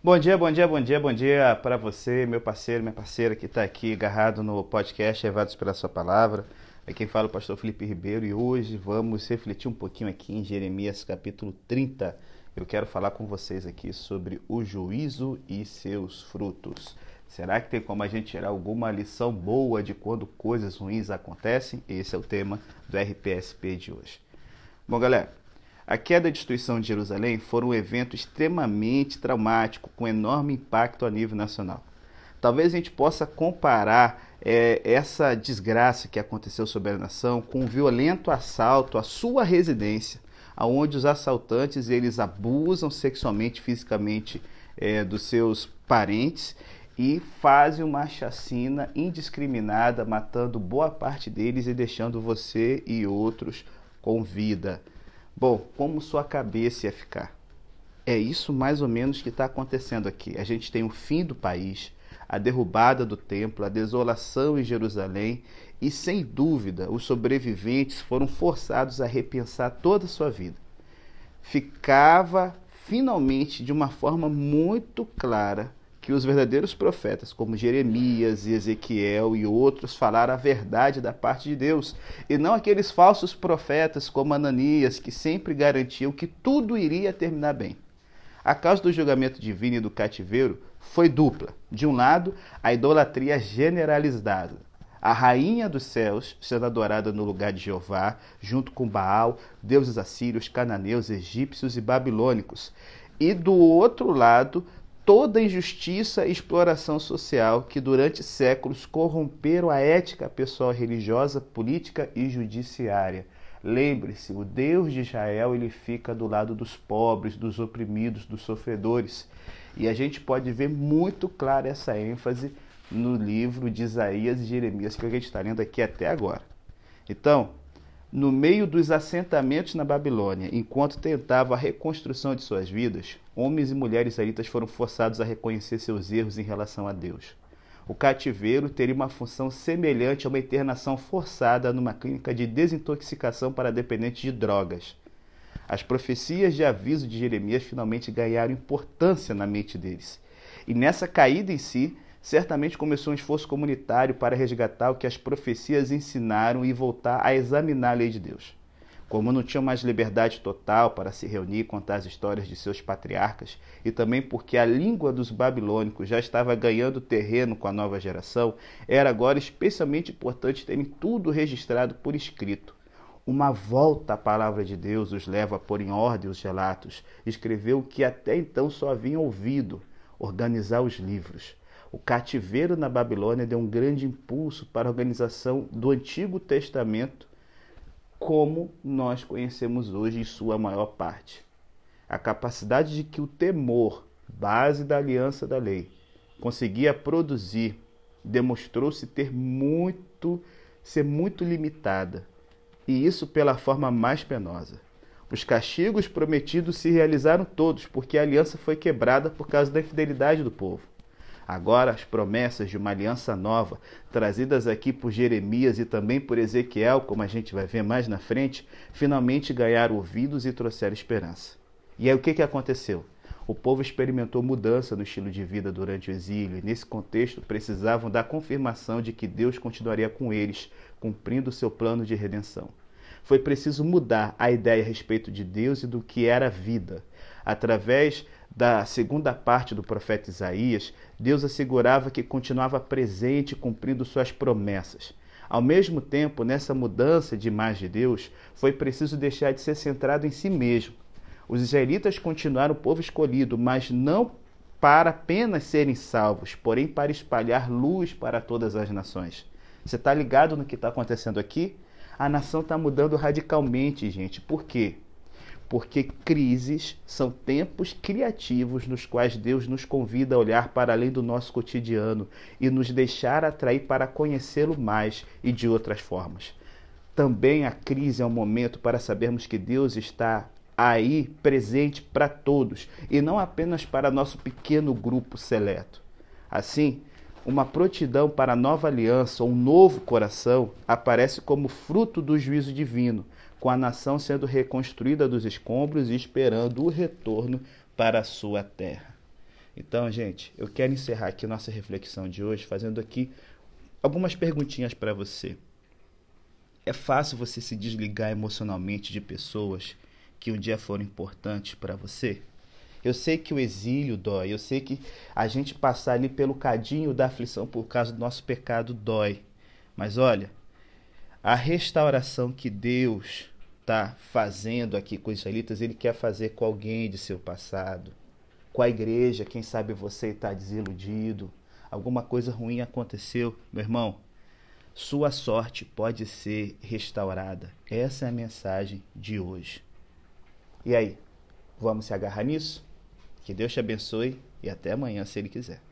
Bom dia, bom dia, bom dia, bom dia para você, meu parceiro, minha parceira que está aqui agarrado no podcast Levados pela Sua Palavra. É quem fala o pastor Felipe Ribeiro e hoje vamos refletir um pouquinho aqui em Jeremias capítulo 30. Eu quero falar com vocês aqui sobre o juízo e seus frutos. Será que tem como a gente tirar alguma lição boa de quando coisas ruins acontecem? Esse é o tema do RPSP de hoje. Bom, galera, a queda e destruição de Jerusalém foram um evento extremamente traumático, com enorme impacto a nível nacional. Talvez a gente possa comparar é, essa desgraça que aconteceu sobre a nação com um violento assalto à sua residência, onde os assaltantes eles abusam sexualmente, fisicamente é, dos seus parentes e fazem uma chacina indiscriminada, matando boa parte deles e deixando você e outros com vida. Bom, como sua cabeça ia ficar? É isso mais ou menos que está acontecendo aqui. A gente tem o fim do país, a derrubada do templo, a desolação em Jerusalém e, sem dúvida, os sobreviventes foram forçados a repensar toda a sua vida. Ficava finalmente de uma forma muito clara que os verdadeiros profetas, como Jeremias e Ezequiel e outros, falaram a verdade da parte de Deus, e não aqueles falsos profetas como Ananias, que sempre garantiam que tudo iria terminar bem. A causa do julgamento divino e do cativeiro foi dupla. De um lado, a idolatria generalizada, a rainha dos céus sendo adorada no lugar de Jeová, junto com Baal, deuses assírios, cananeus, egípcios e babilônicos. E do outro lado, toda injustiça e exploração social que durante séculos corromperam a ética pessoal religiosa, política e judiciária. Lembre-se, o Deus de Israel ele fica do lado dos pobres, dos oprimidos, dos sofredores. E a gente pode ver muito claro essa ênfase no livro de Isaías e Jeremias que a gente está lendo aqui até agora. Então, no meio dos assentamentos na Babilônia, enquanto tentavam a reconstrução de suas vidas, homens e mulheres israelitas foram forçados a reconhecer seus erros em relação a Deus. O cativeiro teria uma função semelhante a uma internação forçada numa clínica de desintoxicação para dependentes de drogas. As profecias de aviso de Jeremias finalmente ganharam importância na mente deles. E nessa caída em si, certamente começou um esforço comunitário para resgatar o que as profecias ensinaram e voltar a examinar a lei de Deus. Como não tinham mais liberdade total para se reunir e contar as histórias de seus patriarcas, e também porque a língua dos babilônicos já estava ganhando terreno com a nova geração, era agora especialmente importante terem tudo registrado por escrito. Uma volta à palavra de Deus os leva a pôr em ordem os relatos, escrever o que até então só haviam ouvido, organizar os livros. O cativeiro na Babilônia deu um grande impulso para a organização do Antigo Testamento, como nós conhecemos hoje em sua maior parte. A capacidade de que o temor, base da aliança da lei, conseguia produzir, demonstrou-se ter muito ser muito limitada, e isso pela forma mais penosa. Os castigos prometidos se realizaram todos, porque a aliança foi quebrada por causa da infidelidade do povo. Agora, as promessas de uma aliança nova, trazidas aqui por Jeremias e também por Ezequiel, como a gente vai ver mais na frente, finalmente ganharam ouvidos e trouxeram esperança. E aí o que, que aconteceu? O povo experimentou mudança no estilo de vida durante o exílio e, nesse contexto, precisavam da confirmação de que Deus continuaria com eles, cumprindo seu plano de redenção. Foi preciso mudar a ideia a respeito de Deus e do que era vida. Através da segunda parte do profeta Isaías, Deus assegurava que continuava presente cumprindo suas promessas. Ao mesmo tempo, nessa mudança de imagem de Deus, foi preciso deixar de ser centrado em si mesmo. Os israelitas continuaram o povo escolhido, mas não para apenas serem salvos, porém para espalhar luz para todas as nações. Você está ligado no que está acontecendo aqui? A nação está mudando radicalmente, gente. Por quê? Porque crises são tempos criativos nos quais Deus nos convida a olhar para além do nosso cotidiano e nos deixar atrair para conhecê-lo mais e de outras formas. Também a crise é um momento para sabermos que Deus está aí presente para todos e não apenas para nosso pequeno grupo seleto. Assim, uma prontidão para a nova aliança, um novo coração, aparece como fruto do juízo divino com a nação sendo reconstruída dos escombros e esperando o retorno para a sua terra. Então, gente, eu quero encerrar aqui nossa reflexão de hoje fazendo aqui algumas perguntinhas para você. É fácil você se desligar emocionalmente de pessoas que um dia foram importantes para você? Eu sei que o exílio dói, eu sei que a gente passar ali pelo cadinho da aflição por causa do nosso pecado dói. Mas olha, a restauração que Deus está fazendo aqui com os israelitas, Ele quer fazer com alguém de seu passado, com a igreja. Quem sabe você está desiludido, alguma coisa ruim aconteceu, meu irmão. Sua sorte pode ser restaurada. Essa é a mensagem de hoje. E aí, vamos se agarrar nisso? Que Deus te abençoe e até amanhã, se Ele quiser.